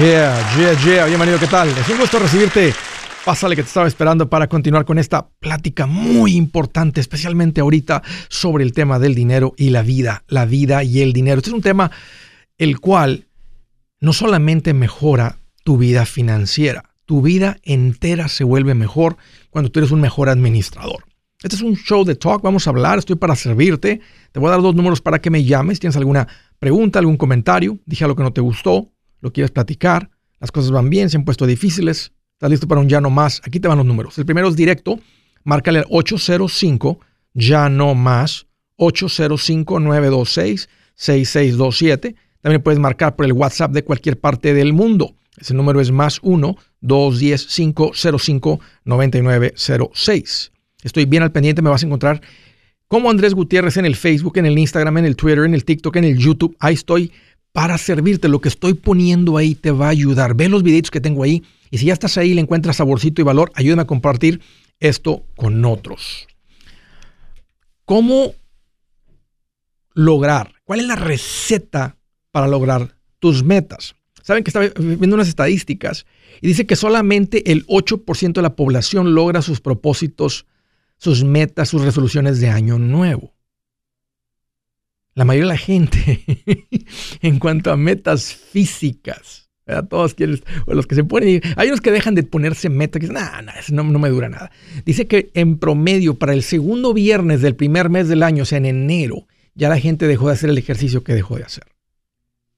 Yeah, yeah, yeah. Bienvenido, ¿qué tal? Es un gusto recibirte. Pásale que te estaba esperando para continuar con esta plática muy importante, especialmente ahorita sobre el tema del dinero y la vida, la vida y el dinero. Este es un tema el cual no solamente mejora tu vida financiera, tu vida entera se vuelve mejor cuando tú eres un mejor administrador. Este es un show de talk, vamos a hablar, estoy para servirte. Te voy a dar dos números para que me llames. ¿Tienes alguna pregunta, algún comentario? Dije algo que no te gustó, lo quieres platicar, las cosas van bien, se han puesto difíciles, estás listo para un ya no más. Aquí te van los números. El primero es directo, márcale al 805 ya no más 805 926 6627. También puedes marcar por el WhatsApp de cualquier parte del mundo. Ese número es más 1-210-505-9906. Estoy bien al pendiente, me vas a encontrar como Andrés Gutiérrez en el Facebook, en el Instagram, en el Twitter, en el TikTok, en el YouTube. Ahí estoy para servirte. Lo que estoy poniendo ahí te va a ayudar. Ve los videitos que tengo ahí y si ya estás ahí y le encuentras saborcito y valor, ayúdame a compartir esto con otros. ¿Cómo lograr? ¿Cuál es la receta para lograr tus metas? Saben que estaba viendo unas estadísticas y dice que solamente el 8% de la población logra sus propósitos sus metas, sus resoluciones de año nuevo. La mayoría de la gente, en cuanto a metas físicas, todos quieren, o los que se ponen, hay unos que dejan de ponerse metas, que dicen, nah, no, no me dura nada. Dice que en promedio, para el segundo viernes del primer mes del año, o sea, en enero, ya la gente dejó de hacer el ejercicio que dejó de hacer.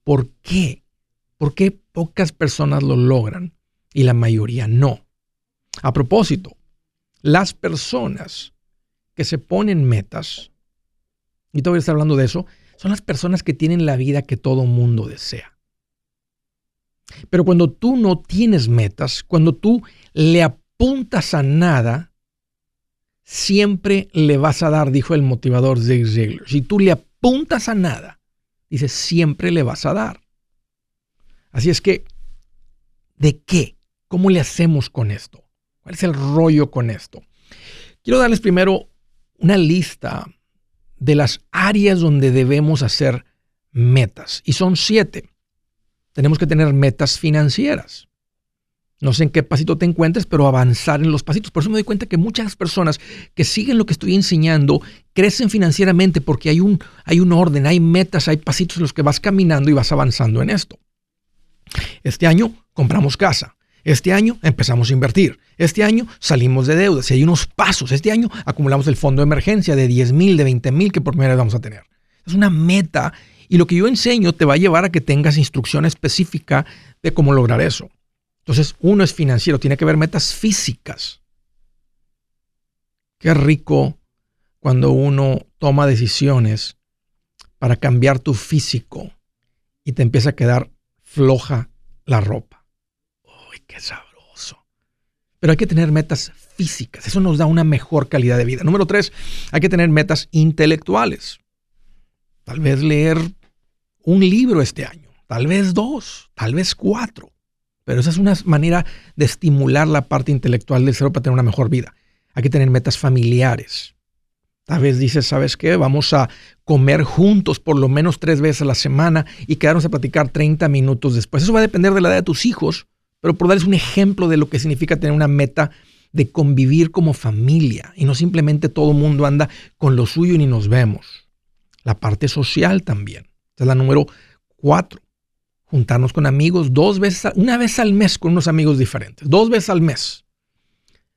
¿Por qué? ¿Por qué pocas personas lo logran y la mayoría no? A propósito, las personas que se ponen metas, y todavía está hablando de eso, son las personas que tienen la vida que todo mundo desea. Pero cuando tú no tienes metas, cuando tú le apuntas a nada, siempre le vas a dar, dijo el motivador Zig Ziglar. Si tú le apuntas a nada, dice, siempre le vas a dar. Así es que, ¿de qué? ¿Cómo le hacemos con esto? ¿Cuál es el rollo con esto? Quiero darles primero una lista de las áreas donde debemos hacer metas. Y son siete. Tenemos que tener metas financieras. No sé en qué pasito te encuentres, pero avanzar en los pasitos. Por eso me doy cuenta que muchas personas que siguen lo que estoy enseñando crecen financieramente porque hay un, hay un orden, hay metas, hay pasitos en los que vas caminando y vas avanzando en esto. Este año compramos casa. Este año empezamos a invertir. Este año salimos de deudas. Y hay unos pasos. Este año acumulamos el fondo de emergencia de 10 mil, de 20 mil que por primera vez vamos a tener. Es una meta. Y lo que yo enseño te va a llevar a que tengas instrucción específica de cómo lograr eso. Entonces, uno es financiero, tiene que ver metas físicas. Qué rico cuando uno toma decisiones para cambiar tu físico y te empieza a quedar floja la ropa qué sabroso. Pero hay que tener metas físicas. Eso nos da una mejor calidad de vida. Número tres, hay que tener metas intelectuales. Tal vez leer un libro este año, tal vez dos, tal vez cuatro. Pero esa es una manera de estimular la parte intelectual del cerebro para tener una mejor vida. Hay que tener metas familiares. Tal vez dices, ¿sabes qué? Vamos a comer juntos por lo menos tres veces a la semana y quedarnos a platicar 30 minutos después. Eso va a depender de la edad de tus hijos, pero por darles un ejemplo de lo que significa tener una meta de convivir como familia y no simplemente todo el mundo anda con lo suyo y ni nos vemos. La parte social también. Esta es la número cuatro. Juntarnos con amigos dos veces, una vez al mes con unos amigos diferentes, dos veces al mes.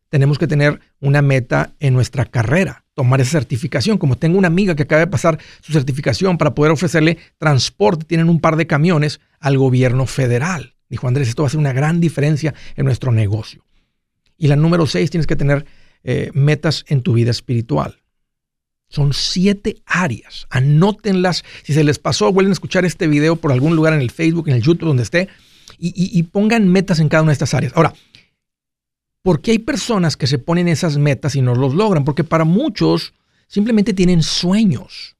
Tenemos que tener una meta en nuestra carrera, tomar esa certificación. Como tengo una amiga que acaba de pasar su certificación para poder ofrecerle transporte, tienen un par de camiones al gobierno federal. Dijo Andrés, esto va a ser una gran diferencia en nuestro negocio. Y la número seis, tienes que tener eh, metas en tu vida espiritual. Son siete áreas. Anótenlas. Si se les pasó, vuelven a escuchar este video por algún lugar en el Facebook, en el YouTube, donde esté, y, y pongan metas en cada una de estas áreas. Ahora, ¿por qué hay personas que se ponen esas metas y no los logran? Porque para muchos simplemente tienen sueños.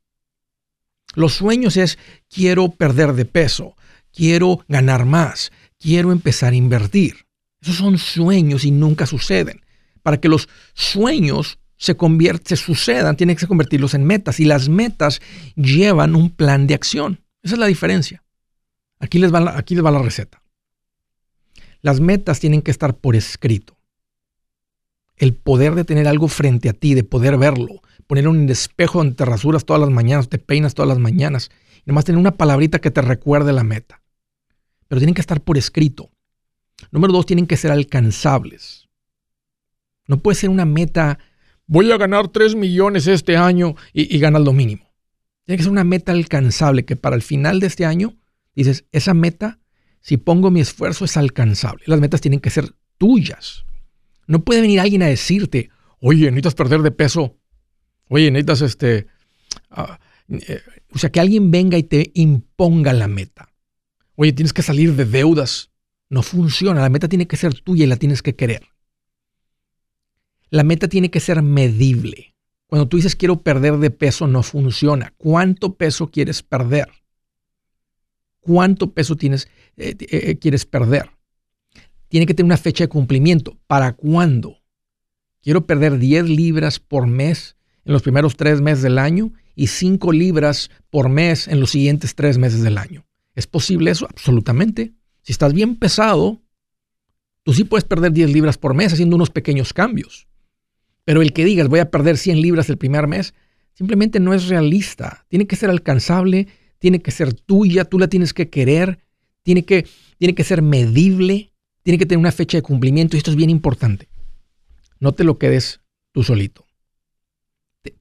Los sueños es quiero perder de peso, quiero ganar más, quiero empezar a invertir. Esos son sueños y nunca suceden. Para que los sueños se, se sucedan, tienen que convertirlos en metas y las metas llevan un plan de acción. Esa es la diferencia. Aquí les va la, aquí les va la receta. Las metas tienen que estar por escrito. El poder de tener algo frente a ti, de poder verlo, poner un espejo donde te rasuras todas las mañanas, te peinas todas las mañanas, y nomás tener una palabrita que te recuerde la meta. Pero tienen que estar por escrito. Número dos, tienen que ser alcanzables. No puede ser una meta, voy a ganar 3 millones este año y, y ganas lo mínimo. Tiene que ser una meta alcanzable que para el final de este año dices, esa meta, si pongo mi esfuerzo, es alcanzable. Las metas tienen que ser tuyas. No puede venir alguien a decirte, oye, necesitas perder de peso. Oye, necesitas este... Ah, eh, o sea, que alguien venga y te imponga la meta. Oye, tienes que salir de deudas. No funciona. La meta tiene que ser tuya y la tienes que querer. La meta tiene que ser medible. Cuando tú dices quiero perder de peso, no funciona. ¿Cuánto peso quieres perder? ¿Cuánto peso tienes, eh, eh, quieres perder? Tiene que tener una fecha de cumplimiento. ¿Para cuándo? Quiero perder 10 libras por mes en los primeros tres meses del año y 5 libras por mes en los siguientes tres meses del año. ¿Es posible eso? Absolutamente. Si estás bien pesado, tú sí puedes perder 10 libras por mes haciendo unos pequeños cambios. Pero el que digas voy a perder 100 libras el primer mes, simplemente no es realista. Tiene que ser alcanzable, tiene que ser tuya, tú la tienes que querer, tiene que, tiene que ser medible, tiene que tener una fecha de cumplimiento y esto es bien importante. No te lo quedes tú solito.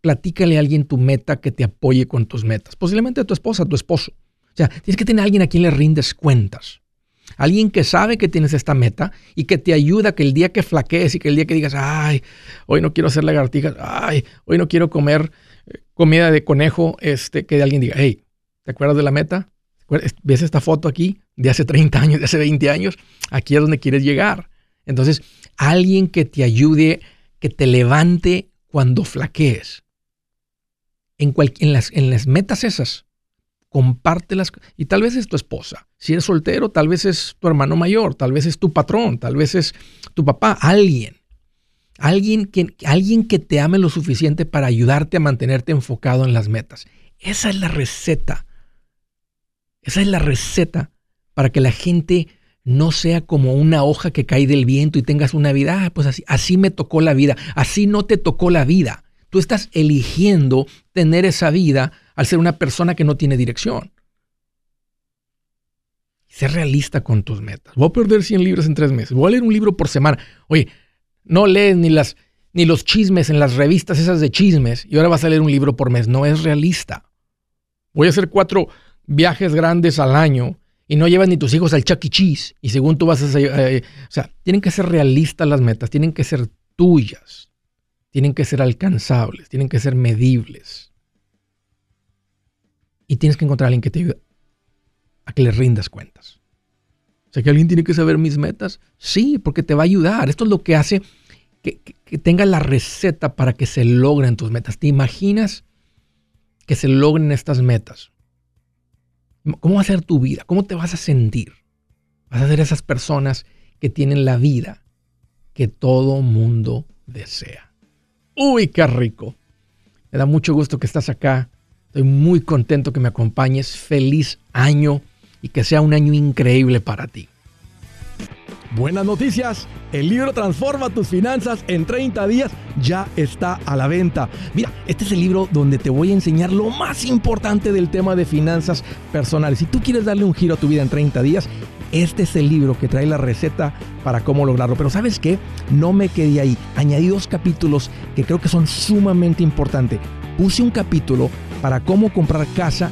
platícale a alguien tu meta que te apoye con tus metas. Posiblemente a tu esposa, a tu esposo. O sea, tienes que tener a alguien a quien le rindes cuentas. Alguien que sabe que tienes esta meta y que te ayuda que el día que flaquees y que el día que digas, ay, hoy no quiero hacer lagartijas, ay, hoy no quiero comer eh, comida de conejo, este, que alguien diga, hey, ¿te acuerdas de la meta? ¿Ves esta foto aquí de hace 30 años, de hace 20 años? Aquí es donde quieres llegar. Entonces, alguien que te ayude, que te levante cuando flaquees. En, las metas esas, compártelas. Y tal vez es tu esposa. Si eres soltero, tal vez es tu hermano mayor, tal vez es tu patrón, tal vez es tu papá, alguien. Alguien que, alguien que te ame lo suficiente para ayudarte a mantenerte enfocado en las metas. Esa es la receta. Esa es la receta para que la gente no sea como una hoja que cae del viento y tengas una vida, ah, pues así, así me tocó la vida, así no te tocó la vida. Tú estás eligiendo tener esa vida al ser una persona que no tiene dirección. Ser realista con tus metas. Voy a perder 100 libras en tres meses. Voy a leer un libro por semana. Oye, no lees ni, las, ni los chismes en las revistas esas de chismes y ahora vas a leer un libro por mes. No es realista. Voy a hacer cuatro viajes grandes al año y no llevas ni tus hijos al Chuck E. Cheese y según tú vas a... hacer... Eh, o sea, tienen que ser realistas las metas, tienen que ser tuyas, tienen que ser alcanzables, tienen que ser medibles. Tienes que encontrar a alguien que te ayude a que le rindas cuentas. O sea, que alguien tiene que saber mis metas. Sí, porque te va a ayudar. Esto es lo que hace que, que, tenga la receta para que se logren tus metas. ¿Te imaginas que se logren estas metas? ¿Cómo va a ser tu vida? ¿Cómo te vas a sentir? Vas a ser esas personas que tienen la vida que todo mundo desea. Uy, qué rico. Me da mucho gusto que estás acá Estoy muy contento que me acompañes. Feliz año y que sea un año increíble para ti. Buenas noticias, el libro Transforma tus finanzas en 30 días ya está a la venta. Mira, este es el libro donde te voy a enseñar lo más importante del tema de finanzas personales. Si tú quieres darle un giro a tu vida en 30 días, este es el libro que trae la receta para cómo lograrlo. Pero sabes qué? No me quedé ahí. Añadí dos capítulos que creo que son sumamente importantes. Puse un capítulo para cómo comprar casa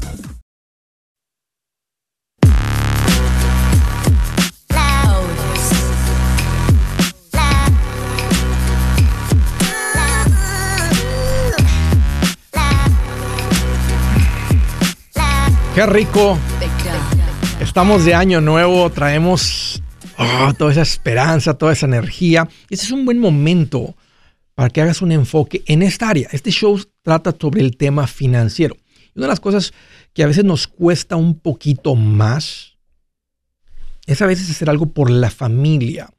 Qué rico. Estamos de año nuevo, traemos oh, toda esa esperanza, toda esa energía. Ese es un buen momento para que hagas un enfoque en esta área. Este show trata sobre el tema financiero. Y una de las cosas que a veces nos cuesta un poquito más es a veces hacer algo por la familia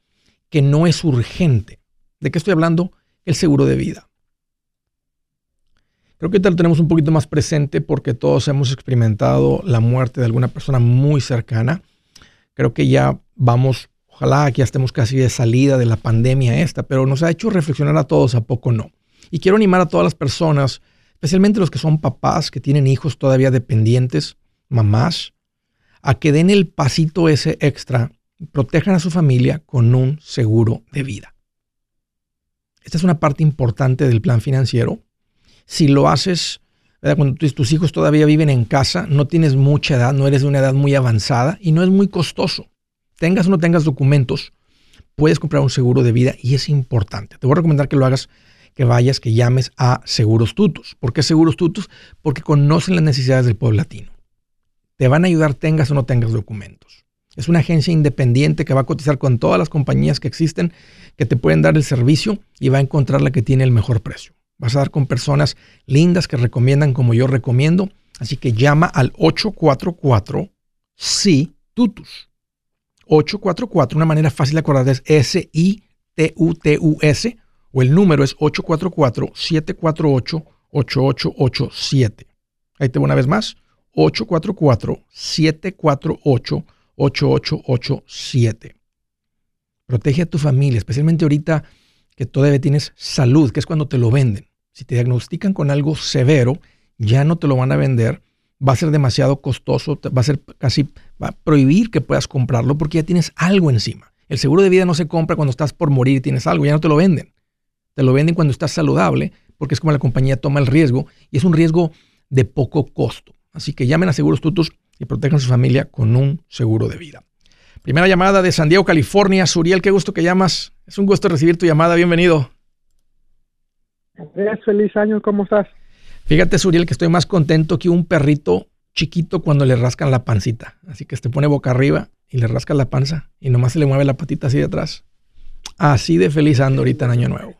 que no es urgente. ¿De qué estoy hablando? El seguro de vida. Creo que lo tenemos un poquito más presente porque todos hemos experimentado la muerte de alguna persona muy cercana. Creo que ya vamos, ojalá que ya estemos casi de salida de la pandemia esta, pero nos ha hecho reflexionar a todos, a poco no. Y quiero animar a todas las personas, especialmente los que son papás, que tienen hijos todavía dependientes, mamás, a que den el pasito ese extra, protejan a su familia con un seguro de vida. Esta es una parte importante del plan financiero si lo haces cuando tus hijos todavía viven en casa, no tienes mucha edad, no eres de una edad muy avanzada y no es muy costoso. Tengas o no tengas documentos, puedes comprar un seguro de vida y es importante. Te voy a recomendar que lo hagas, que vayas, que llames a Seguros Tutus. ¿Por qué Seguros Tutus? Porque conocen las necesidades del pueblo latino. Te van a ayudar tengas o no tengas documentos. Es una agencia independiente que va a cotizar con todas las compañías que existen que te pueden dar el servicio y va a encontrar la que tiene el mejor precio. Vas a dar con personas lindas que recomiendan como yo recomiendo. Así que llama al 844 sí tutus. 844, una manera fácil de acordar es S-I-T-U-T-U-S o el número es 844-748-8887. Ahí te voy una vez más, 844-748-8887. Protege a tu familia, especialmente ahorita que todavía tienes salud, que es cuando te lo venden. Si te diagnostican con algo severo, ya no te lo van a vender, va a ser demasiado costoso, va a ser casi, va prohibir que puedas comprarlo porque ya tienes algo encima. El seguro de vida no se compra cuando estás por morir y tienes algo, ya no te lo venden. Te lo venden cuando estás saludable porque es como la compañía toma el riesgo y es un riesgo de poco costo. Así que llamen a Seguros Tutus y protejan a su familia con un seguro de vida. Primera llamada de San Diego, California. Suriel, qué gusto que llamas. Es un gusto recibir tu llamada. Bienvenido. Feliz año, ¿cómo estás? Fíjate, Suriel, que estoy más contento que un perrito chiquito cuando le rascan la pancita. Así que te pone boca arriba y le rascan la panza y nomás se le mueve la patita así de atrás. Así de feliz ando ahorita en Año Nuevo.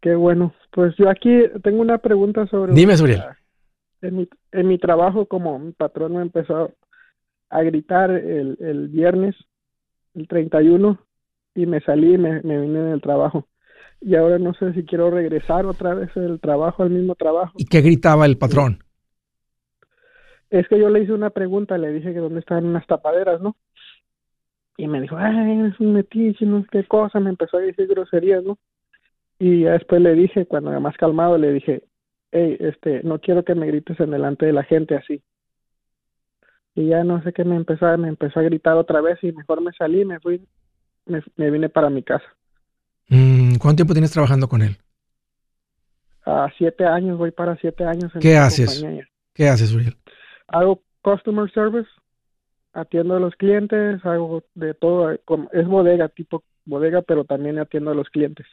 Qué bueno. Pues yo aquí tengo una pregunta sobre... Dime, Suriel. En mi, en mi trabajo, como mi patrón me empezó a gritar el, el viernes, el 31, y me salí y me, me vine del trabajo y ahora no sé si quiero regresar otra vez el trabajo, al mismo trabajo. ¿Y qué gritaba el patrón? Es que yo le hice una pregunta, le dije que dónde estaban unas tapaderas, ¿no? Y me dijo, ay, eres un metiche, no sé qué cosa, me empezó a decir groserías, ¿no? Y después le dije, cuando más calmado, le dije, hey, este, no quiero que me grites en delante de la gente así. Y ya no sé qué me empezó, a, me empezó a gritar otra vez y mejor me salí, me fui, me vine para mi casa. Mm, ¿Cuánto tiempo tienes trabajando con él? A siete años, voy para siete años. En ¿Qué haces? ¿Qué haces, Uriel? Hago customer service, atiendo a los clientes, hago de todo. Es bodega, tipo bodega, pero también atiendo a los clientes.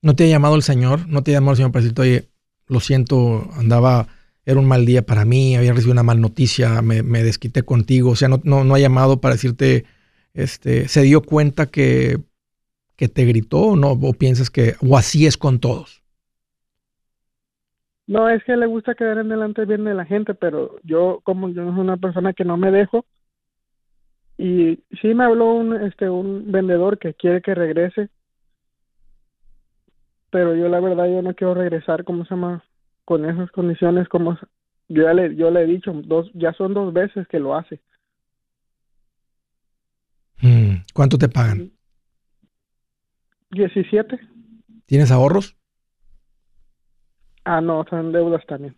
¿No te ha llamado el señor? ¿No te ha llamado el señor para decirte, oye, lo siento, andaba era un mal día para mí, había recibido una mal noticia, me, desquité contigo, o sea, no, no, no, ha llamado para decirte, este, se dio cuenta que, que te gritó o no, o piensas que, o así es con todos. No, es que le gusta quedar en delante bien de la gente, pero yo, como yo soy una persona que no me dejo, y sí me habló un, este, un vendedor que quiere que regrese, pero yo la verdad yo no quiero regresar, ¿cómo se llama? Con esas condiciones, como yo ya le, yo le he dicho, dos, ya son dos veces que lo hace. Mm, ¿Cuánto te pagan? 17. ¿Tienes ahorros? Ah, no, son deudas también.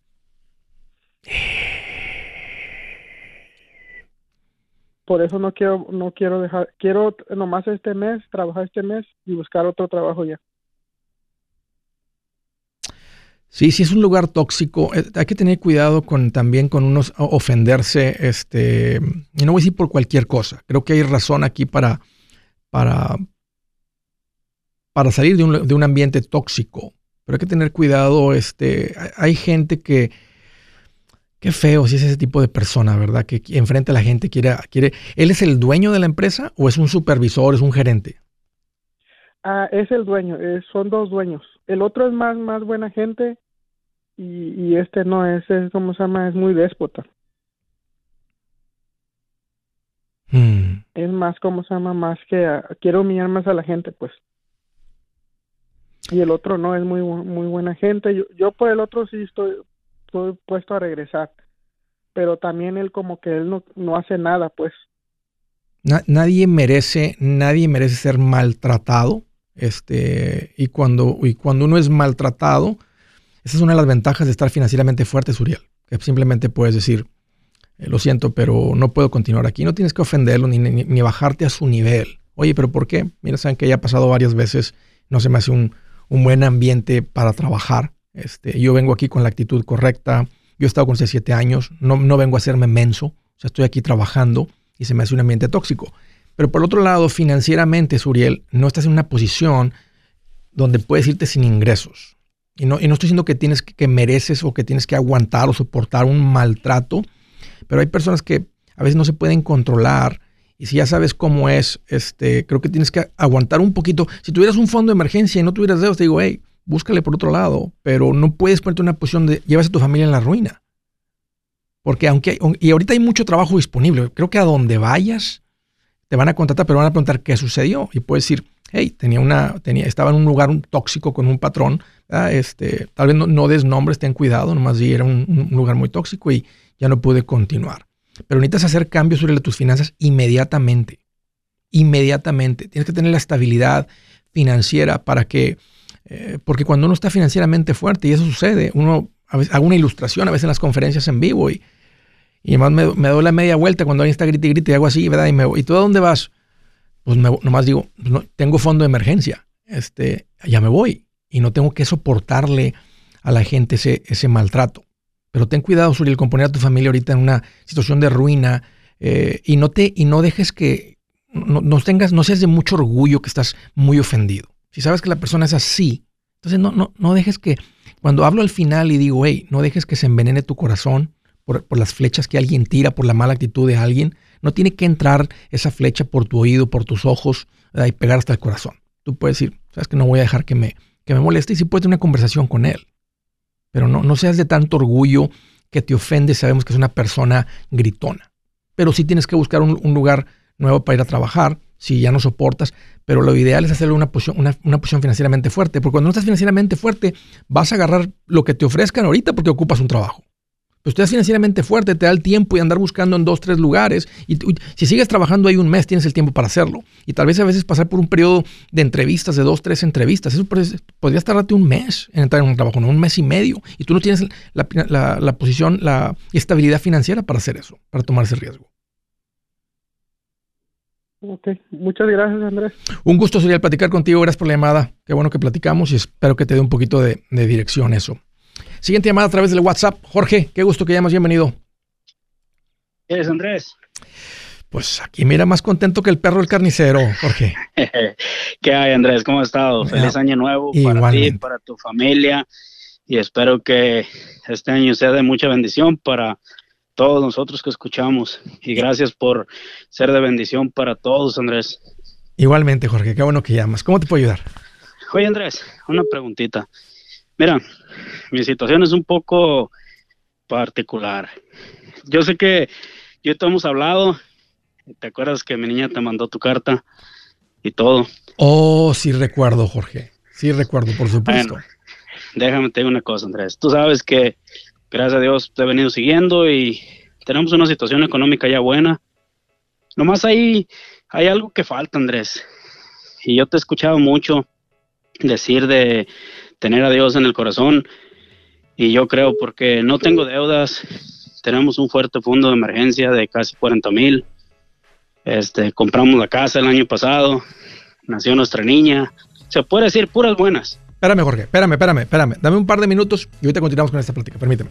Por eso no quiero, no quiero dejar, quiero nomás este mes, trabajar este mes y buscar otro trabajo ya. Sí, sí es un lugar tóxico. Eh, hay que tener cuidado con también con unos ofenderse, este, y no voy a decir por cualquier cosa. Creo que hay razón aquí para, para, para salir de un, de un ambiente tóxico. Pero hay que tener cuidado. Este, hay gente que, qué feo si es ese tipo de persona, ¿verdad? Que enfrente a la gente quiere, quiere. ¿Él es el dueño de la empresa o es un supervisor, es un gerente? Ah, es el dueño, son dos dueños. El otro es más, más buena gente y, este no es, es, ¿cómo se llama? Es muy déspota. Hmm. Es más, ¿cómo se llama? Más que quiero humillar más a la gente, pues. Y el otro no, es muy, muy buena gente. Yo, yo por el otro sí estoy, estoy puesto a regresar. Pero también él como que él no, no hace nada, pues. nadie merece, nadie merece ser maltratado este, y, cuando, y cuando uno es maltratado, esa es una de las ventajas de estar financieramente fuerte, Suriel. Simplemente puedes decir, eh, lo siento, pero no puedo continuar aquí. No tienes que ofenderlo ni, ni, bajarte a su nivel. Oye, pero ¿por qué? Mira, saben que ya ha pasado varias veces, no se me hace un, un buen ambiente para trabajar. Este, yo vengo aquí con la actitud correcta. Yo he estado con 17 años, no, no vengo a hacerme menso. O sea, estoy aquí trabajando y se me hace un ambiente tóxico. Pero por otro lado, financieramente, Suriel, no estás en una posición donde puedes irte sin ingresos. Y no, y no estoy diciendo que tienes que, mereces o que tienes que aguantar o soportar un maltrato, pero hay personas que a veces no se pueden controlar. Y si ya sabes cómo es, este, creo que tienes que aguantar un poquito. Si tuvieras un fondo de emergencia y no tuvieras dedos, te digo, hey, búscale por otro lado, pero no puedes ponerte una posición de llevas a tu familia en la ruina. Porque aunque, y ahorita hay mucho trabajo disponible, creo que a donde vayas, te van a contratar, pero van a preguntar qué sucedió. Y puedes decir, hey, tenía una, tenía, estaba en un lugar tóxico con un patrón. Este, tal vez no, des nombres, ten cuidado, nomás di, era un, lugar muy tóxico y ya no pude continuar. Pero necesitas hacer cambios sobre tus finanzas inmediatamente. Inmediatamente. Tienes que tener la estabilidad financiera para que, eh, porque cuando uno está financieramente fuerte, y eso sucede, uno a veces, hago una ilustración a veces en las conferencias en vivo y y además me, me, doy la media vuelta cuando alguien está grite y grite y hago así, ¿verdad? Y, me, ¿y tú a dónde vas? Pues me, nomás digo, no, tengo fondo de emergencia, este, ya me voy. Y no tengo que soportarle a la gente ese, ese maltrato. Pero ten cuidado, Suriel, con poner a tu familia ahorita en una situación de ruina eh, y, no te, y no dejes que, no, no, tengas, no seas de mucho orgullo que estás muy ofendido. Si sabes que la persona es así, entonces no, no, no dejes que, cuando hablo al final y digo, hey, no dejes que se envenene tu corazón, por, las flechas que alguien tira, por la mala actitud de alguien. No tiene que entrar esa flecha por tu oído, por tus ojos y pegar hasta el corazón. Tú puedes decir, sabes que no voy a dejar que me, que me moleste y sí puedes tener una conversación con él. Pero no, no seas de tanto orgullo que te ofende. Sabemos que es una persona gritona. Pero sí tienes que buscar un, lugar nuevo para ir a trabajar si ya no soportas, pero lo ideal es hacerle una posición, una, una, posición financieramente fuerte, porque cuando no estás financieramente fuerte, vas a agarrar lo que te ofrezcan ahorita porque ocupas un trabajo. Pues tú estás financieramente fuerte, te da el tiempo y andar buscando en dos, tres lugares. Y si sigues trabajando ahí un mes, tienes el tiempo para halarlo. Y tal vez a veces pasar por un periodo de entrevistas, de dos, tres entrevistas. Eso podría tardarte un mes en entrar en un trabajo, no un mes y medio. Y tú no tienes la, posición, la estabilidad financiera para hacer eso, para tomar ese riesgo. Ok, muchas gracias Andrés. Un gusto sería platicar contigo, gracias por la llamada. Qué bueno que platicamos y espero que te dé un poquito de dirección eso. Siguiente llamada a través del WhatsApp. Jorge, qué gusto que llamas, bienvenido. ¿Qué es Andrés? Pues aquí mira más contento que el perro del carnicero, Jorge. ¿Qué hay, Andrés? ¿Cómo has estado? Feliz año nuevo para ti, para tu familia. y espero que este año sea de mucha bendición para todos nosotros que escuchamos. Y gracias por ser de bendición para todos, Andrés. Igualmente, Jorge, qué bueno que llamas. ¿Cómo te puedo ayudar? Oye, Andrés, una preguntita. Mira, mi situación es un poco particular. Yo sé que yo te hemos hablado. ¿Te acuerdas que mi niña te mandó tu carta y todo? Oh, sí recuerdo, Jorge. Sí recuerdo, por supuesto. déjame te digo una cosa, Andrés. Tú sabes que, gracias a Dios, te he venido siguiendo y tenemos una situación económica ya buena. Nomás ahí hay algo que falta, Andrés. Y yo te he escuchado mucho decir de tener a Dios en el corazón. Y yo creo porque no tengo deudas, tenemos un fuerte fondo de emergencia de casi 40 mil. Este, compramos la casa el año pasado, nació nuestra niña. Se puede decir puras buenas. Espérame, Jorge, espérame, espérame, espérame. Dame un par de minutos y ahorita continuamos con esta plática. Permíteme.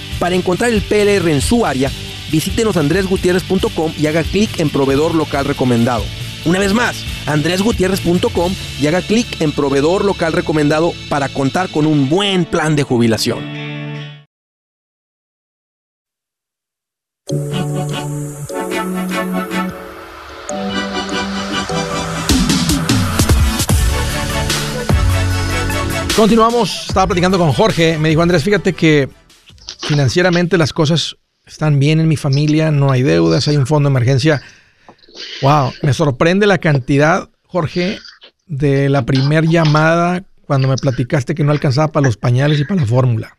Para encontrar el PLR en su área, visítenos andresgutierrez.com y haga clic en proveedor local recomendado. Una vez más, andresgutierrez.com y haga clic en proveedor local recomendado para contar con un buen plan de jubilación. Continuamos, estaba platicando con Jorge, me dijo Andrés, fíjate que financieramente las cosas están bien en mi familia, no hay deudas, hay un fondo de emergencia. Wow, me sorprende la cantidad, Jorge, de la primer llamada cuando me platicaste que no alcanzaba para los pañales y para la fórmula.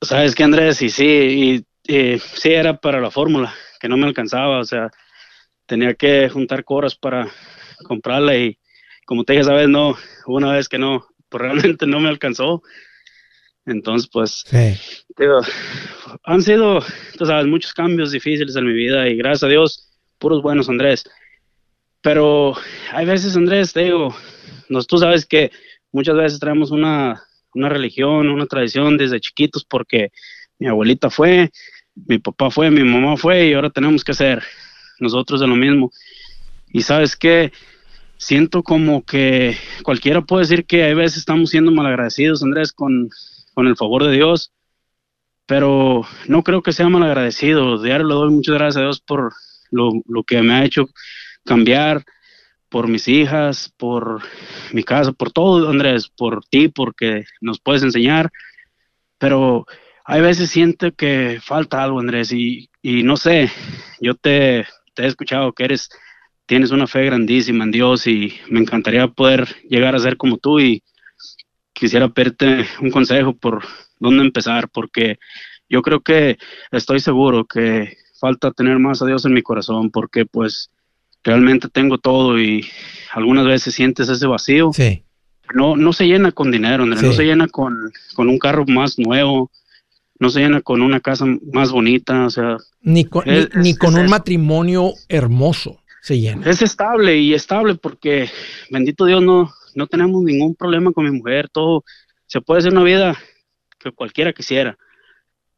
Sabes que Andrés, y sí, y, sí era para la fórmula, que no me alcanzaba, o sea, tenía que juntar coras para comprarla y como te dije, sabes, no, una vez que no, pues realmente no me alcanzó. Entonces, pues, digo, han sido, tú sabes, muchos cambios difíciles en mi vida y gracias a Dios, puros buenos, Andrés. Pero hay veces, Andrés, te digo, nos, tú sabes que muchas veces traemos una, una religión, una tradición desde chiquitos porque mi abuelita fue, mi papá fue, mi mamá fue y ahora tenemos que hacer nosotros de lo mismo. Y sabes que siento como que cualquiera puede decir que a veces estamos siendo malagradecidos, Andrés, con, con el favor de Dios, pero no creo que sea malagradecido. Diario le doy muchas gracias a Dios por lo, lo que me ha hecho cambiar, por mis hijas, por mi casa, por todo, Andrés, por ti, porque nos puedes enseñar, pero hay veces siento que falta algo, Andrés, y, y no sé, yo te, te he escuchado que eres tienes una fe grandísima en Dios y me encantaría poder llegar a ser como tú y quisiera pedirte un consejo por dónde empezar, porque yo creo que estoy seguro que falta tener más a Dios en mi corazón, porque pues realmente tengo todo y algunas veces sientes ese vacío. Sí. No, no se llena con dinero, no se llena con, con un carro más nuevo, no se llena con una casa más bonita, o sea... Ni con, ni, con un matrimonio hermoso. Es estable y estable porque, bendito Dios, no, no tenemos ningún problema con mi mujer, todo, se puede hacer una vida que cualquiera quisiera,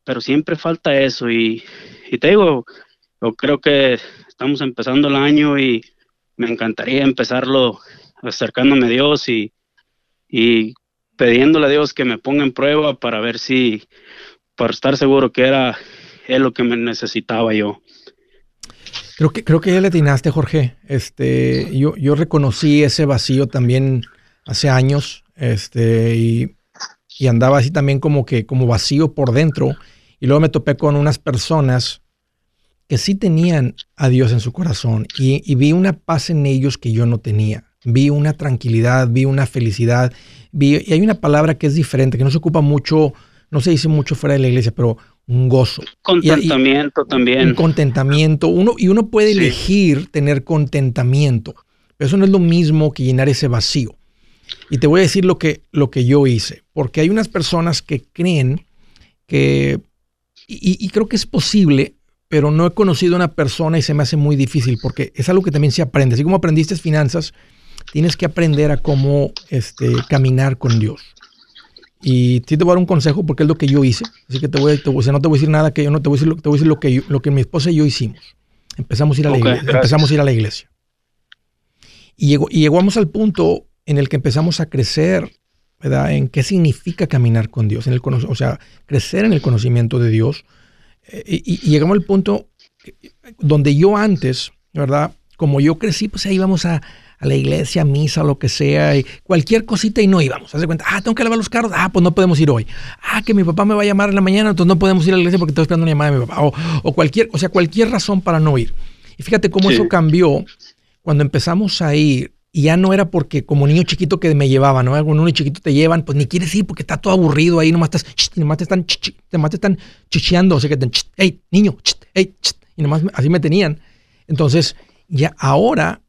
pero siempre falta eso y, te digo, yo creo que estamos empezando el año y me encantaría empezarlo acercándome a Dios y, y pidiéndole a Dios que me ponga en prueba para ver si, para estar seguro que era él lo que me necesitaba yo. Creo que, creo que ya le atinaste, Jorge. Este, yo, yo reconocí ese vacío también hace años. Este, y, andaba así también como que, como vacío por dentro. Y luego me topé con unas personas que sí tenían a Dios en su corazón y, vi una paz en ellos que yo no tenía. Vi una tranquilidad, vi una felicidad, vi, y hay una palabra que es diferente, que no se ocupa mucho, no se dice mucho fuera de la iglesia, pero un gozo. Contentamiento también. Un contentamiento. Uno, y uno puede elegir tener contentamiento, pero eso no es lo mismo que llenar ese vacío. Y te voy a decir lo que, lo que yo hice, porque hay unas personas que creen que, y, creo que es posible, pero no he conocido a una persona y se me hace muy difícil, porque es algo que también se aprende. Así como aprendiste finanzas, tienes que aprender a cómo este, caminar con Dios. Y sí te voy a dar un consejo porque es lo que yo hice. Así que te voy, te, o sea, no te voy a decir nada que yo no te voy a decir, te voy a decir lo, que lo que mi esposa y yo hicimos. Empezamos a ir a la iglesia. Empezamos a ir a la iglesia. Y, llegó, y llegamos al punto en el que empezamos a crecer, ¿verdad? En qué significa caminar con Dios, en el o sea, crecer en el conocimiento de Dios. Eh, y, y, llegamos al punto donde yo antes, ¿verdad? Como yo crecí, pues ahí íbamos a, a la iglesia, misa, lo que sea, y cualquier cosita y no íbamos. Haz de cuenta, ah, tengo que lavar los carros, ah, pues no podemos ir hoy. Ah, que mi papá me va a llamar en la mañana, entonces no podemos ir a la iglesia porque estoy esperando una llamada de mi papá. O, cualquier, o sea, cualquier razón para no ir. Y fíjate cómo eso cambió cuando empezamos a ir. Y ya no era porque como niño chiquito que me llevaban, ¿no? Cuando niño chiquito te llevan, pues ni quieres ir porque está todo aburrido ahí, nomás estás, nomás te están, nomás te están chicheando, o sea que te, hey, niño, hey, y nomás así me tenían. Entonces, ya ahora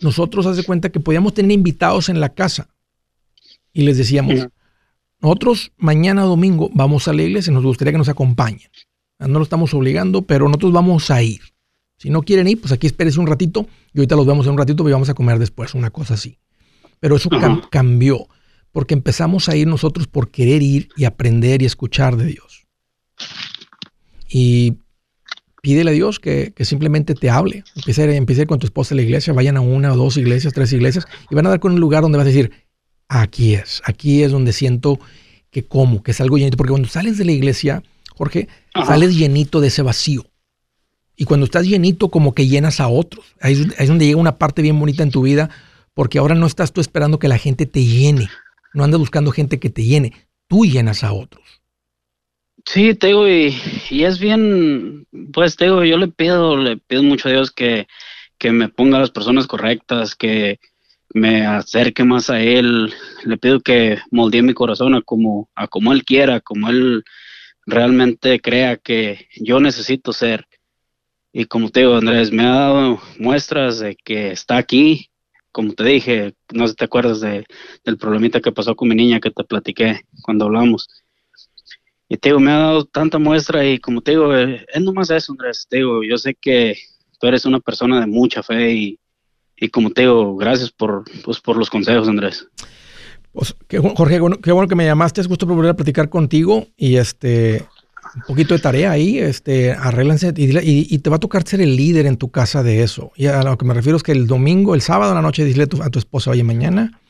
nosotros hace cuenta que podíamos tener invitados en la casa y les decíamos, nosotros mañana domingo vamos a la iglesia y nos gustaría que nos acompañen. No lo estamos obligando, pero nosotros vamos a ir. Si no quieren ir, pues aquí espérense un ratito y ahorita los vemos en un ratito y vamos a comer después, una cosa así. Pero eso cambió, porque empezamos a ir nosotros por querer ir y aprender y escuchar de Dios. Y pídele a Dios que, simplemente te hable. Empiece, empiece con tu esposa a la iglesia, vayan a una o dos iglesias, tres iglesias, y van a dar con un lugar donde vas a decir, aquí es, aquí es donde siento que como, que es algo llenito. Porque cuando sales de la iglesia, Jorge, sales llenito de ese vacío. Y cuando estás llenito, como que llenas a otros. Ahí es, donde llega una parte bien bonita en tu vida, porque ahora no estás tú esperando que la gente te llene. No andas buscando gente que te llene. Tú llenas a otros. Sí, te digo, y, es bien, pues te digo, yo le pido, le pido mucho a Dios que, que me ponga las personas correctas, que me acerque más a Él, le pido que moldee mi corazón a como, a como Él quiera, como Él realmente crea que yo necesito ser. Y como te digo, Andrés, me ha dado muestras de que está aquí. Como te dije, no sé si te acuerdas de, del problemita que pasó con mi niña que te platiqué cuando hablamos y te digo, me ha dado tanta muestra y como te digo, eh, es nomás eso, Andrés. Te digo, yo sé que tú eres una persona de mucha fe y, y como te digo, gracias por, pues, por los consejos, Andrés. Pues, Jorge, qué bueno que me llamaste, es gusto volver a platicar contigo y este, un poquito de tarea ahí, este, arréglense y, te va a tocar ser el líder en tu casa de eso. Y a lo que me refiero es que el domingo, el sábado a la noche, dile a tu, a tu esposa, oye, mañana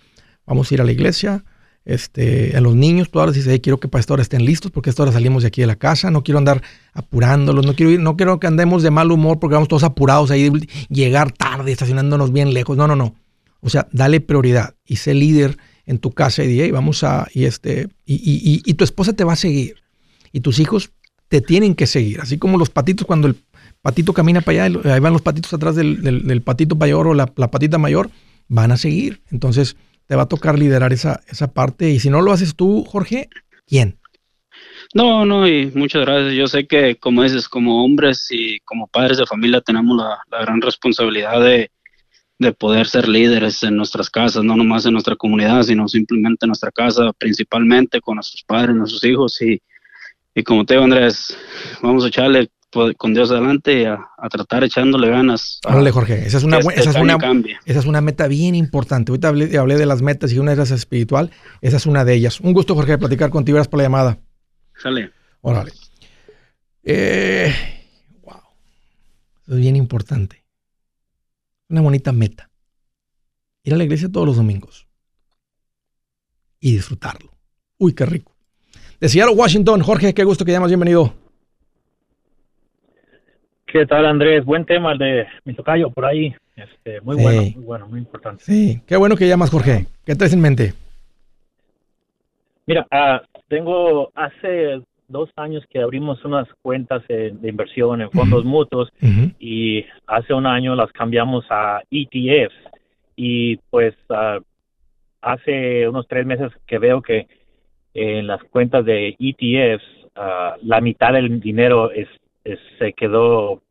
vamos a ir a la iglesia, este, a los niños, tú ahora dices, quiero que para esta hora estén listos porque a esta hora salimos de aquí de la casa, no quiero andar apurándolos, no quiero ir, no quiero que andemos de mal humor porque vamos todos apurados ahí, llegar tarde, estacionándonos bien lejos, no, no, no. O sea, dale prioridad y sé líder en tu casa y di, vamos a, y este, y, y, y, tu esposa te va a seguir y tus hijos te tienen que seguir, así como los patitos cuando el patito camina para allá, ahí van los patitos atrás del, del, patito mayor o la, la patita mayor, van a seguir. Entonces, te va a tocar liderar esa, esa parte. Y si no lo haces tú, Jorge, ¿quién? No, no, y muchas gracias. Yo sé que, como dices, como hombres y como padres de familia tenemos la, gran responsabilidad de, poder ser líderes en nuestras casas, no nomás en nuestra comunidad, sino simplemente en nuestra casa, principalmente con nuestros padres, nuestros hijos. Y, y como te digo, Andrés, vamos a echarle con Dios adelante a, a tratar echándole ganas. Órale, Jorge, esa es una, esa, es una, esa es una meta bien importante. Ahorita hablé, hablé, de las metas y una de es espiritual. Esa es una de ellas. Un gusto, Jorge, platicar contigo. Gracias por la llamada. Sale. Órale. Eh, wow. Eso es bien importante. Una bonita meta. Ir a la iglesia todos los domingos. Y disfrutarlo. Uy, qué rico. De Seattle, Washington, Jorge, qué gusto que llamas. Bienvenido. ¿Qué tal, Andrés? Buen tema el de mi tocayo por ahí. Este, muy bueno, muy bueno, muy importante. Sí, qué bueno que llamas, Jorge. ¿Qué traes en mente? Mira, uh, tengo hace dos años que abrimos unas cuentas de, inversión en fondos mutuos y hace un año las cambiamos a ETFs y pues ah, hace unos tres meses que veo que en las cuentas de ETFs ah, la mitad del dinero es, se quedó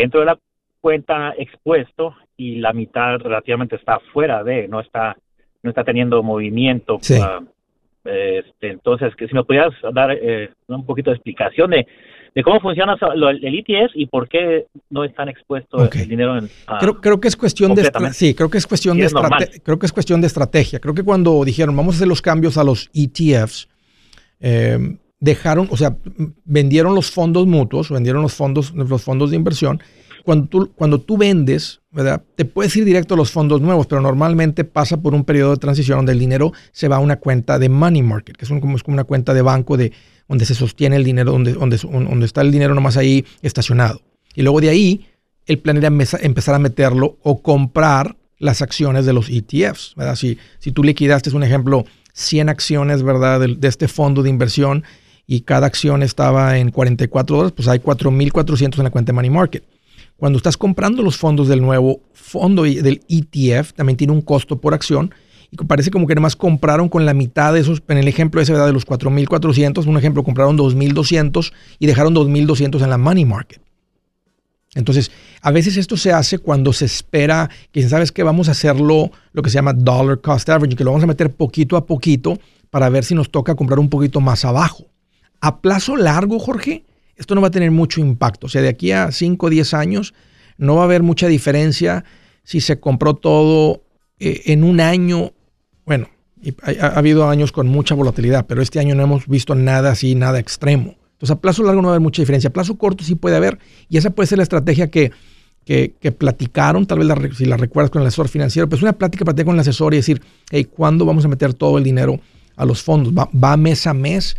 dentro de la cuenta expuesto y la mitad relativamente está fuera de, no está no está teniendo movimiento. Ah, este, entonces, que si me pudieras dar eh, un poquito de explicación de, de cómo funciona el ETF y por qué no están expuestos el dinero en creo, creo que es cuestión de sí creo que es cuestión de creo que es cuestión de estrategia. Creo que cuando dijeron vamos a hacer los cambios a los ETFs eh, dejaron o sea vendieron los fondos mutuos vendieron los fondos los fondos de inversión cuando tú, cuando tú vendes, ¿verdad? Te puedes ir directo a los fondos nuevos, pero normalmente pasa por un periodo de transición donde el dinero se va a una cuenta de money market, que es, como, es como una cuenta de banco de, donde se sostiene el dinero, donde, donde, donde está el dinero nomás ahí estacionado. Y luego de ahí, el plan era empezar a meterlo o comprar las acciones de los ETFs, ¿verdad? Si, si tú liquidaste, es un ejemplo, 100 acciones, ¿verdad? De, de, este fondo de inversión y cada acción estaba en 44 dólares, pues hay 4.400 en la cuenta de Money Market. Cuando estás comprando los fondos del nuevo fondo del ETF, también tiene un costo por acción. Y parece como que más compraron con la mitad de esos, en el ejemplo ese de los 4.400, un ejemplo, compraron 2.200 y dejaron 2.200 en la money market. Entonces, a veces esto se hace cuando se espera que, ¿sabes que Vamos a hacerlo lo que se llama dollar cost average, que lo vamos a meter poquito a poquito para ver si nos toca comprar un poquito más abajo. A plazo largo, Jorge, esto no va a tener mucho impacto. O sea, de aquí a 5 o 10 años no va a haber mucha diferencia si se compró todo eh, en un año. Bueno, ha, habido años con mucha volatilidad, pero este año no hemos visto nada así, nada extremo. Entonces, a plazo largo no va a haber mucha diferencia. A plazo corto sí puede haber. Y esa puede ser la estrategia que, que, platicaron, tal vez si la recuerdas con el asesor financiero, pues una plática para con el asesor y decir, hey, ¿cuándo vamos a meter todo el dinero a los fondos? Va, va mes a mes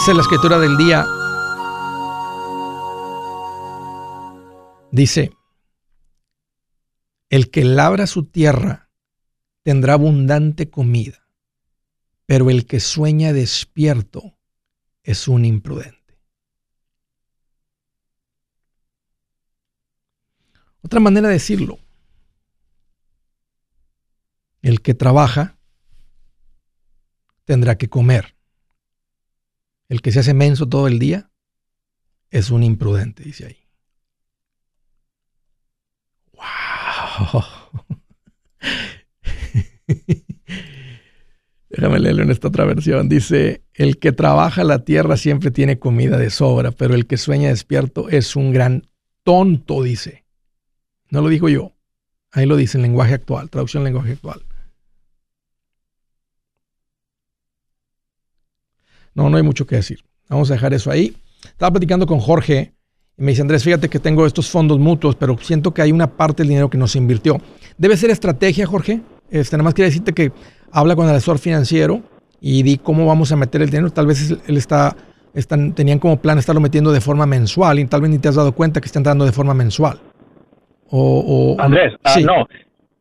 Dice la escritura del día, dice, el que labra su tierra tendrá abundante comida, pero el que sueña despierto es un imprudente. Otra manera de decirlo, el que trabaja tendrá que comer el que se hace menso todo el día es un imprudente, dice ahí. ¡Wow! Déjame leerlo en esta otra versión. Dice, el que trabaja la tierra siempre tiene comida de sobra, pero el que sueña despierto es un gran tonto, dice. No lo digo yo. Ahí lo dice en lenguaje actual, traducción en lenguaje actual. No, no hay mucho que decir. Vamos a dejar eso ahí. Estaba platicando con Jorge y me dice, Andrés, fíjate que tengo estos fondos mutuos, pero siento que hay una parte del dinero que no se invirtió. Debe ser estrategia, Jorge. Este, nada más quería decirte que habla con el asesor financiero y di cómo vamos a meter el dinero. Tal vez él está, están, tenían como plan estarlo metiendo de forma mensual y tal vez ni te has dado cuenta que está entrando de forma mensual. O, Andrés, ah, no,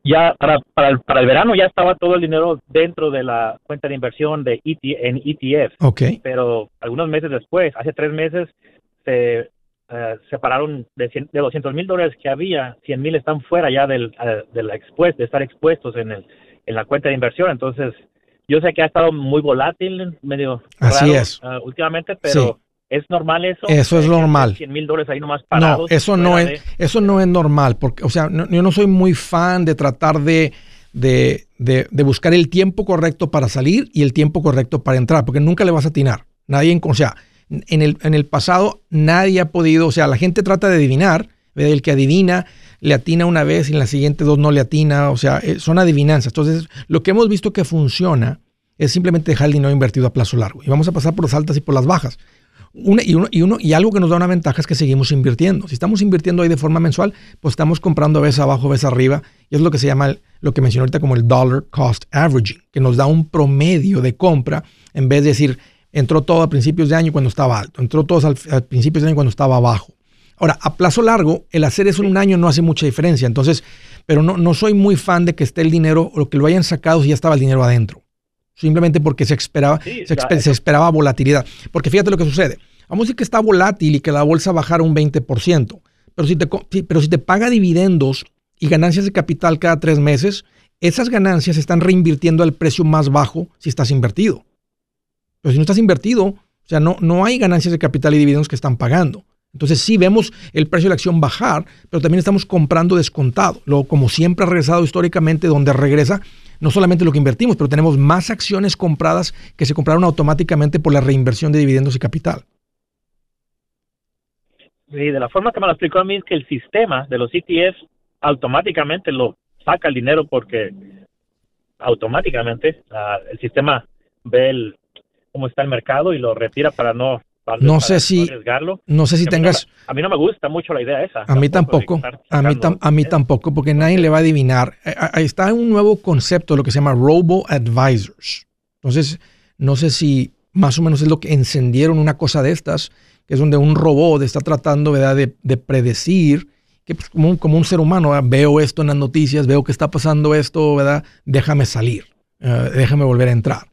ya para, para, el, para el verano ya estaba todo el dinero dentro de la cuenta de inversión de ET, en ETF. Ok. Pero algunos meses después, hace tres meses, se eh, separaron de, de 200 mil dólares que había, 100 mil están fuera ya del, eh, de, la de estar expuestos en, el, en la cuenta de inversión. Entonces, yo sé que ha estado muy volátil, medio Así es. Uh, últimamente, pero ¿es normal eso? Eso es normal. 100 mil dólares ahí nomás parados. No, eso no, es, eso no es normal, porque, o sea, yo no soy muy fan de tratar de, de, de, buscar el tiempo correcto para salir y el tiempo correcto para entrar, porque nunca le vas a atinar. Nadie, o sea, en el, en el pasado nadie ha podido, o sea, la gente trata de adivinar, el que adivina le atina una vez y en la siguiente dos no le atina, o sea, eh, son adivinanzas. Entonces, lo que hemos visto que funciona es simplemente dejar el dinero invertido a plazo largo. Y vamos a pasar por las altas y por las bajas. Y, uno, y, uno, y algo que nos da una ventaja es que seguimos invirtiendo. Si estamos invirtiendo ahí de forma mensual, pues estamos comprando a veces abajo, a veces arriba. Y es lo que se llama, lo que mencioné ahorita como el dollar cost averaging, que nos da un promedio de compra en vez de decir, entró todo a principios de año cuando estaba alto, entró todo a principios de año cuando estaba bajo. Ahora, a plazo largo, el hacer eso en un año no hace mucha diferencia. Entonces, pero no, no soy muy fan de que esté el dinero o que lo hayan sacado si ya estaba el dinero adentro. Simplemente porque se esperaba, se, esperaba volatilidad. Porque fíjate lo que sucede. Vamos a decir que está volátil y que la bolsa bajara un 20%. Pero si, te, pero si te paga dividendos y ganancias de capital cada tres meses, esas ganancias se están reinvirtiendo al precio más bajo si estás invertido. Pero si no estás invertido, o sea, no, no hay ganancias de capital y dividendos que están pagando. Entonces sí vemos el precio de la acción bajar, pero también estamos comprando descontado. Luego, como siempre ha regresado históricamente, donde regresa no solamente lo que invertimos, pero tenemos más acciones compradas que se compraron automáticamente por la reinversión de dividendos y capital. Sí, de la forma que me lo explicó a mí es que el sistema de los ETFs automáticamente lo saca el dinero porque automáticamente uh, el sistema ve el, cómo está el mercado y lo retira para no no sé si no sé si tengas a mí no me gusta mucho la idea esa. A mí tampoco a mí a mí tampoco porque nadie le va a adivinar. Eh, ahí está un nuevo concepto lo que se llama robo advisors. Entonces no sé si más o menos es lo que encendieron una cosa de estas que es donde un robot está tratando ¿verdad? De, predecir que pues, como, un, como un ser humano veo esto en las noticias veo que está pasando esto verdad déjame salir eh, déjame volver a entrar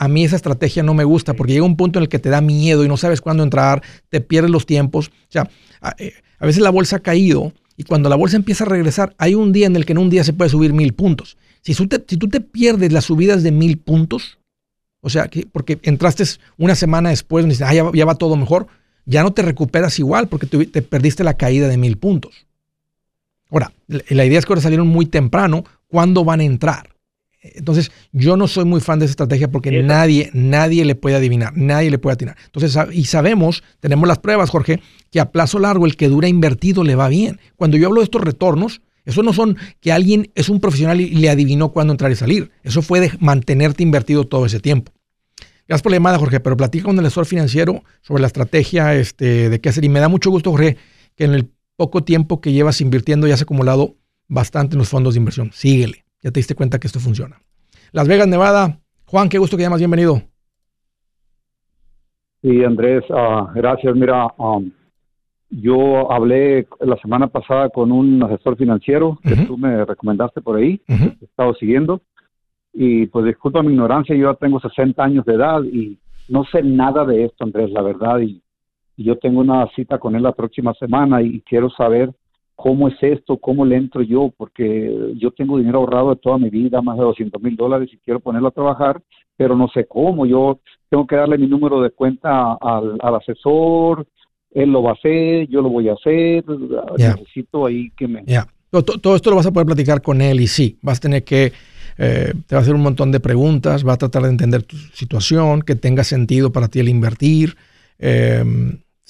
a mí esa estrategia no me gusta porque llega un punto en el que te da miedo y no sabes cuándo entrar, te pierdes los tiempos. O sea, a, eh, veces la bolsa ha caído y cuando la bolsa empieza a regresar, hay un día en el que en un día se puede subir mil puntos. Si, tú te, tú te pierdes las subidas de mil puntos, o sea, que, porque entraste una semana después y dices, ah, ya, va todo mejor, ya no te recuperas igual porque te, perdiste la caída de mil puntos. Ahora, la idea es que ahora salieron muy temprano, ¿cuándo van a entrar? Entonces, yo no soy muy fan de esa estrategia porque nadie, nadie le puede adivinar, nadie le puede atinar. Entonces, y sabemos, tenemos las pruebas, Jorge, que a plazo largo el que dura invertido le va bien. Cuando yo hablo de estos retornos, eso no son que alguien es un profesional y le adivinó cuándo entrar y salir. Eso fue de mantenerte invertido todo ese tiempo. Gracias por la llamada, Jorge, pero platica con el asesor financiero sobre la estrategia este, de qué hacer. Y me da mucho gusto, Jorge, que en el poco tiempo que llevas invirtiendo ya has acumulado bastante en los fondos de inversión. Síguele. Ya te diste cuenta que esto funciona. Las Vegas, Nevada. Juan, qué gusto que llamas. Bienvenido. Sí, Andrés, ah, gracias. Mira, um, yo hablé la semana pasada con un asesor financiero que tú me recomendaste por ahí, he estado siguiendo, y pues disculpa mi ignorancia, yo ya tengo 60 años de edad y no sé nada de esto, Andrés, la verdad, y, y yo tengo una cita con él la próxima semana y quiero saber cómo es esto, cómo le entro yo, porque yo tengo dinero ahorrado de toda mi vida, más de 200 mil dólares y quiero ponerlo a trabajar, pero no sé cómo. Yo tengo que darle mi número de cuenta al, asesor, él lo va a hacer, yo lo voy a hacer, necesito ahí que me... Todo, esto lo vas a poder platicar con él y sí, vas a tener que, eh, te va a hacer un montón de preguntas, va a tratar de entender tu situación, que tenga sentido para ti el invertir. Eh,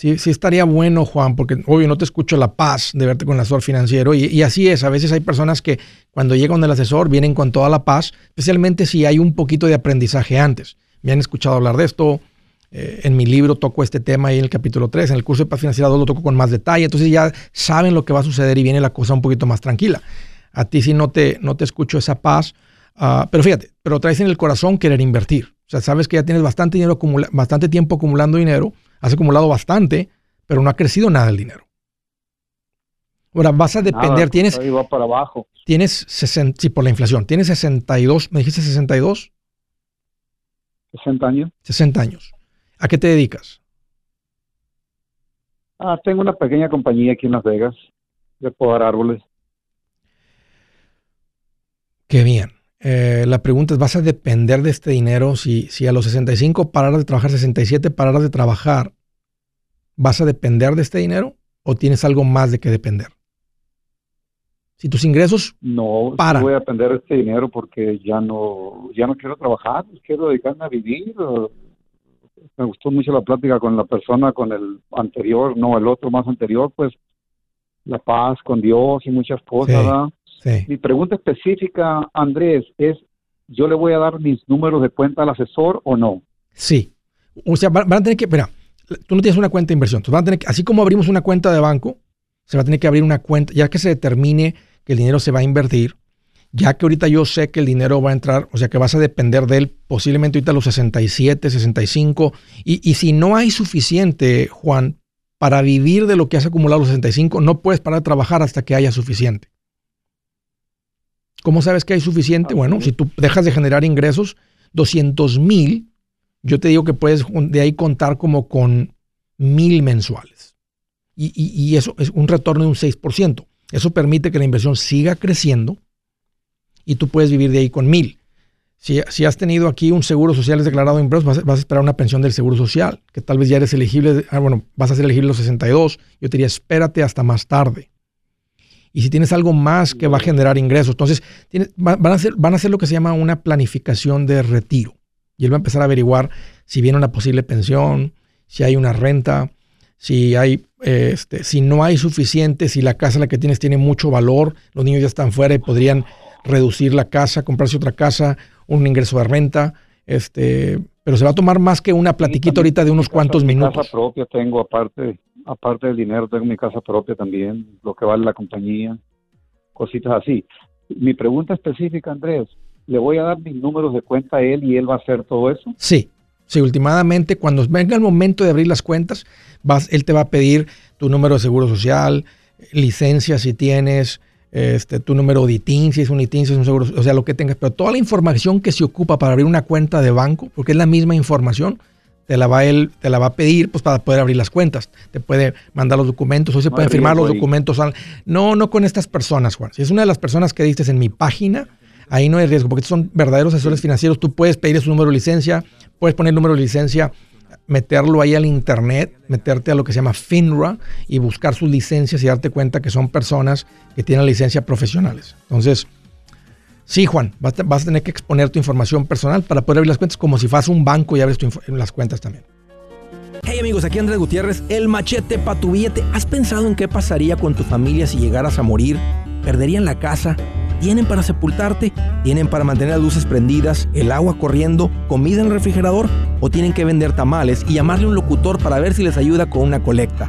Sí, sí estaría bueno, Juan, porque obvio no te escucho la paz de verte con el asesor financiero. Y, así es, a veces hay personas que cuando llegan al asesor vienen con toda la paz, especialmente si hay un poquito de aprendizaje antes. Me han escuchado hablar de esto. Eh, en mi libro toco este tema ahí en el capítulo 3. En el curso de paz financiera 2 lo toco con más detalle. Entonces ya saben lo que va a suceder y viene la cosa un poquito más tranquila. A ti sí no te, no te escucho esa paz. Ah, pero fíjate, pero traes en el corazón querer invertir. O sea, sabes que ya tienes bastante, dinero bastante tiempo acumulando dinero has acumulado bastante, pero no ha crecido nada el dinero. Ahora vas a depender, Nada, tienes, va para abajo. tienes 60, sí, por la inflación, tienes 62, me dijiste 62, 60 años. 60 años. ¿A qué te dedicas? Ah, tengo una pequeña compañía aquí en Las Vegas de podar árboles. Qué bien. Eh, la pregunta es, ¿vas a depender de este dinero? Si, si a los 65 pararas de trabajar, 67 pararas de trabajar, ¿vas a depender de este dinero o tienes algo más de que depender? Si tus ingresos, No, sí Para. voy a depender de este dinero porque ya no, ya no quiero trabajar, quiero dedicarme a vivir. Me gustó mucho la plática con la persona, con el anterior, no, el otro más anterior, pues la paz con Dios y muchas cosas, Sí. Mi pregunta específica, Andrés, es, ¿yo le voy a dar mis números de cuenta al asesor o no? sí. O sea, van, a tener que, mira, tú no tienes una cuenta de inversión, van a tener que, así como abrimos una cuenta de banco, se va a tener que abrir una cuenta, ya que se determine que el dinero se va a invertir, ya que ahorita yo sé que el dinero va a entrar, o sea que vas a depender de él posiblemente ahorita a los 67, 65, y, y si no hay suficiente, Juan, para vivir de lo que has acumulado a los 65, no puedes parar de trabajar hasta que haya suficiente. ¿Cómo sabes que hay suficiente? Bueno, si tú dejas de generar ingresos, 200 mil, yo te digo que puedes de ahí contar como con mil mensuales. Y, y- y eso es un retorno de un 6%. Eso permite que la inversión siga creciendo y tú puedes vivir de ahí con mil. Si, si has tenido aquí un seguro social declarado en impuestos, vas, a- vas a esperar una pensión del seguro social, que tal vez ya eres elegible, de- ah, bueno, vas a ser elegible a los 62. Yo te diría, espérate hasta más tarde. Y si tienes algo más que va a generar ingresos, entonces tienes- va- van, a hacer, van a hacer lo que se llama una planificación de retiro. Y él va a empezar a averiguar si viene una posible pensión, si hay una renta, si hay, eh, este, si no hay suficiente, si la casa la que tienes tiene mucho valor, los niños ya están fuera y podrían reducir la casa, comprarse otra casa, un ingreso de renta, este, pero se va a tomar más que una platiquita ahorita de unos cuantos minutos. casa propia tengo, aparte, aparte del dinero, tengo mi casa propia también, lo que vale la compañía, cositas así. Mi pregunta específica, Andrés, ¿le voy a dar mis números de cuenta a él y él va a hacer todo eso? Sí, sí, últimamente cuando venga el momento de abrir las cuentas, vas, él te va a pedir tu número de seguro social, licencia si tienes, este, tu número de ITIN, si es un ITIN, si es un seguro, o sea, lo que tengas, pero toda la información que se ocupa para abrir una cuenta de banco, porque es la misma información, te la va él, te la va a pedir pues para poder abrir las cuentas. Te puede mandar los documentos, o se No pueden firmar los ahí. documentos. No, no con estas personas, Juan. Si es una de las personas que diste en mi página, ahí no hay riesgo, porque son verdaderos asesores financieros. Tú puedes pedir su número de licencia, puedes poner el número de licencia, meterlo ahí al internet, meterte a lo que se llama FINRA y buscar sus licencias y darte cuenta que son personas que tienen licencia profesionales. Entonces, sí, Juan, vas, a- tener que exponer tu información personal para poder abrir las cuentas como si fueras un banco y abres las cuentas también. Hey amigos, aquí Andrés Gutiérrez, el machete para tu billete. ¿Has pensado en qué pasaría con tu familia si llegaras a morir? ¿Perderían la casa? ¿Tienen para sepultarte? ¿Tienen para mantener las luces prendidas, el agua corriendo, comida en el refrigerador? ¿O tienen que vender tamales y llamarle a un locutor para ver si les ayuda con una colecta?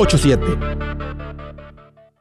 87